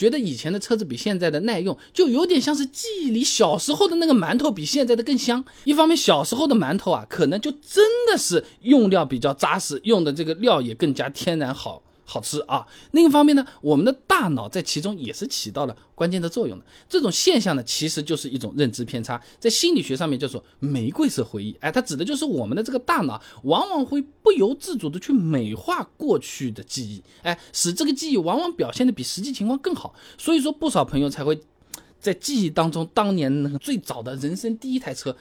觉得以前的车子比现在的耐用，就有点像是记忆里小时候的那个馒头比现在的更香。一方面，小时候的馒头啊，可能就真的是用料比较扎实，用的这个料也更加天然好。好吃啊！另一方面呢，我们的大脑在其中也是起到了关键的作用的。这种现象呢，其实就是一种认知偏差，在心理学上面叫做玫瑰色回忆。哎，它指的就是我们的这个大脑往往会不由自主的去美化过去的记忆，哎，使这个记忆往往表现的比实际情况更好。所以说，不少朋友才会在记忆当中，当年那个最早的人生第一台车。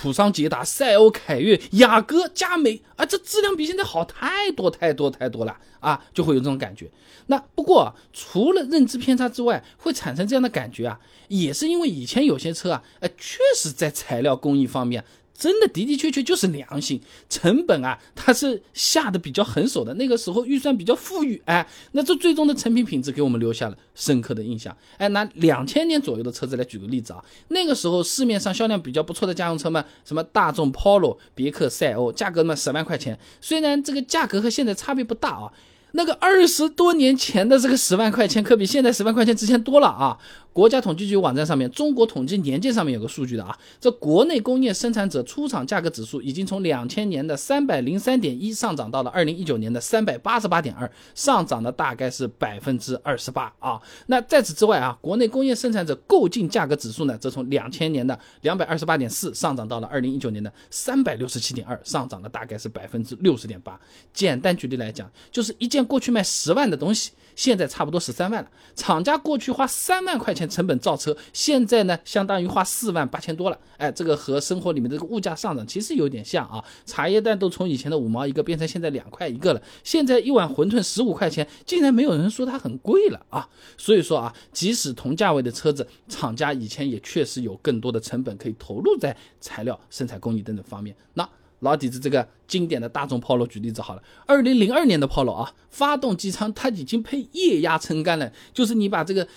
普桑捷达、赛欧凯越、雅阁、佳美啊，这质量比现在好太多太多太多了啊，就会有这种感觉。那不过除了认知偏差之外，会产生这样的感觉啊，也是因为以前有些车啊，呃，确实在材料工艺方面。真的的的确确就是良心，成本啊，它是下的比较狠手的。那个时候预算比较富裕，哎，那这最终的成品品质给我们留下了深刻的印象。哎，拿两千年左右的车子来举个例子啊，那个时候市面上销量比较不错的家用车嘛，什么大众 Polo、别克赛欧，价格嘛十万块钱，虽然这个价格和现在差别不大啊。那个二十多年前的这个十万块钱，可比现在十万块钱值钱多了啊！国家统计局网站上面，中国统计年鉴上面有个数据的啊，这国内工业生产者出厂价格指数已经从两千年的三百零三点一上涨到了二零一九年的三百八十八点二，上涨的大概是百分之二十八啊。那在此之外啊，国内工业生产者购进价格指数呢，则从两千年的两百二十八点四上涨到了二零一九年的三百六十七点二，上涨了大概是百分之六十点八。简单举例来讲，就是一件。过去卖十万的东西，现在差不多十三万了。厂家过去花三万块钱成本造车，现在呢，相当于花四万八千多了。哎，这个和生活里面这个物价上涨其实有点像啊。茶叶蛋都从以前的五毛一个变成现在两块一个了。现在一碗馄饨十五块钱，竟然没有人说它很贵了啊。所以说啊，即使同价位的车子，厂家以前也确实有更多的成本可以投入在材料、生产工艺等等方面。那。老底子这个经典的大众 Polo 举例子好了，二零零二年的 Polo 啊，发动机舱它已经配液压撑杆了，就是你把这个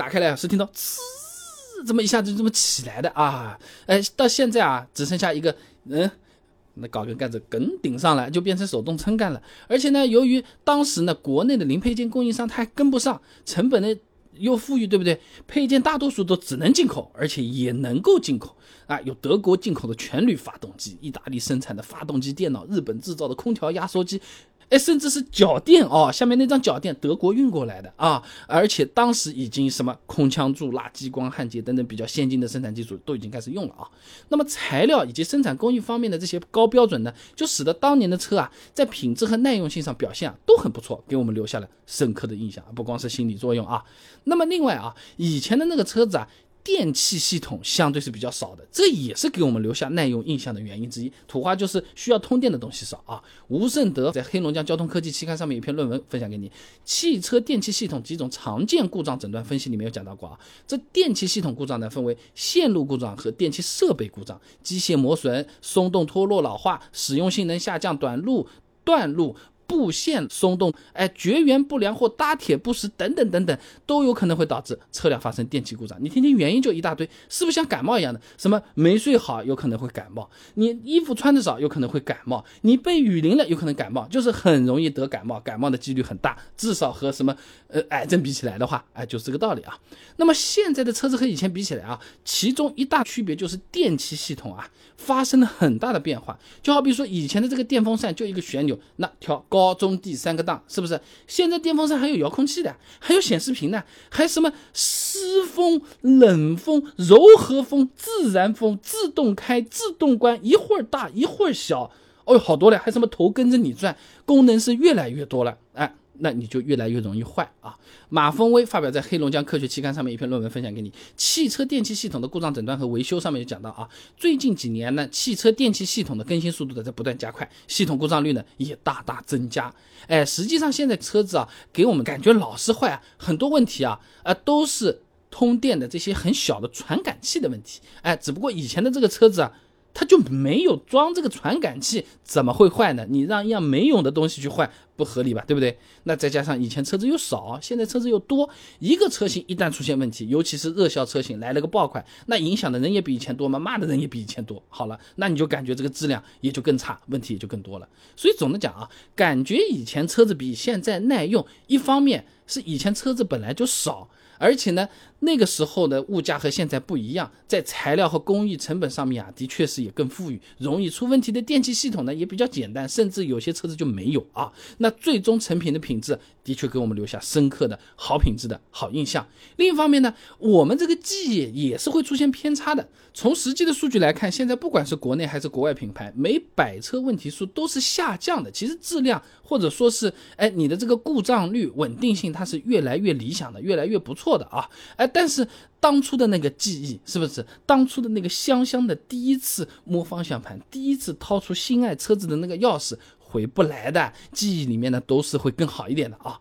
打开来是听到呲这么一下子就这么起来的啊，哎，到现在啊只剩下一个嗯，那搞根盖子梗顶上来就变成手动撑杆了，而且呢，由于当时呢国内的零配件供应商它还跟不上，成本呢。又富裕，对不对？配件大多数都只能进口，而且也能够进口啊，有德国进口的全铝发动机，意大利生产的发动机电脑，日本制造的空调压缩机。哎，甚至是脚垫哦，下面那张脚垫德国运过来的啊，而且当时已经什么空腔柱、拉激光焊接等等比较先进的生产技术都已经开始用了啊。那么材料以及生产工艺方面的这些高标准呢，就使得当年的车啊，在品质和耐用性上表现啊都很不错，给我们留下了深刻的印象。不光是心理作用啊，那么另外啊，以前的那个车子啊。电气系统相对是比较少的，这也是给我们留下耐用印象的原因之一。土话就是需要通电的东西少啊。吴胜德在黑龙江交通科技期刊上面有一篇论文分享给你，《汽车电气系统几种常见故障诊断分析》里面有讲到过啊。这电气系统故障呢，分为线路故障和电气设备故障、机械磨损、松动脱落老化、使用性能下降、短路断路。布线松动，哎，绝缘不良或搭铁不实等等等等，都有可能会导致车辆发生电气故障。你听听原因就一大堆，是不是像感冒一样的？什么没睡好有可能会感冒，你衣服穿的少有可能会感冒，你被雨淋了有可能感冒，就是很容易得感冒，感冒的几率很大，至少和什么呃癌症比起来的话，哎，就是这个道理啊。那么现在的车子和以前比起来啊，其中一大区别就是电气系统啊发生了很大的变化。就好比说以前的这个电风扇就一个旋钮，那调高。高中低三个档，是不是？现在电风扇还有遥控器的，还有显示屏的，还什么湿风、冷风、柔和风、自然风、自动开、自动关，一会儿大一会儿小，哦哟，好多了，还什么头跟着你转，功能是越来越多了，哎。那你就越来越容易坏啊！马峰威发表在黑龙江科学期刊上面一篇论文分享给你，汽车电气系统的故障诊断和维修上面就讲到啊，最近几年呢，汽车电气系统的更新速度在不断加快，系统故障率呢也大大增加。哎，实际上现在车子啊，给我们感觉老是坏啊，很多问题啊，啊都是通电的这些很小的传感器的问题。哎，只不过以前的这个车子啊。它就没有装这个传感器，怎么会坏呢？你让一样没用的东西去坏，不合理吧？对不对？那再加上以前车子又少，现在车子又多，一个车型一旦出现问题，尤其是热销车型来了个爆款，那影响的人也比以前多嘛，骂的人也比以前多。好了，那你就感觉这个质量也就更差，问题也就更多了。所以总的讲啊，感觉以前车子比现在耐用，一方面是以前车子本来就少。而且呢，那个时候的物价和现在不一样，在材料和工艺成本上面啊，的确是也更富裕。容易出问题的电气系统呢，也比较简单，甚至有些车子就没有啊。那最终成品的品质的确给我们留下深刻的好品质的好印象。另一方面呢，我们这个记忆也是会出现偏差的。从实际的数据来看，现在不管是国内还是国外品牌，每百车问题数都是下降的。其实质量或者说是哎你的这个故障率稳定性，它是越来越理想的，越来越不错。的啊，哎，但是当初的那个记忆是不是？当初的那个香香的第一次摸方向盘，第一次掏出心爱车子的那个钥匙，回不来的记忆里面呢，都是会更好一点的啊。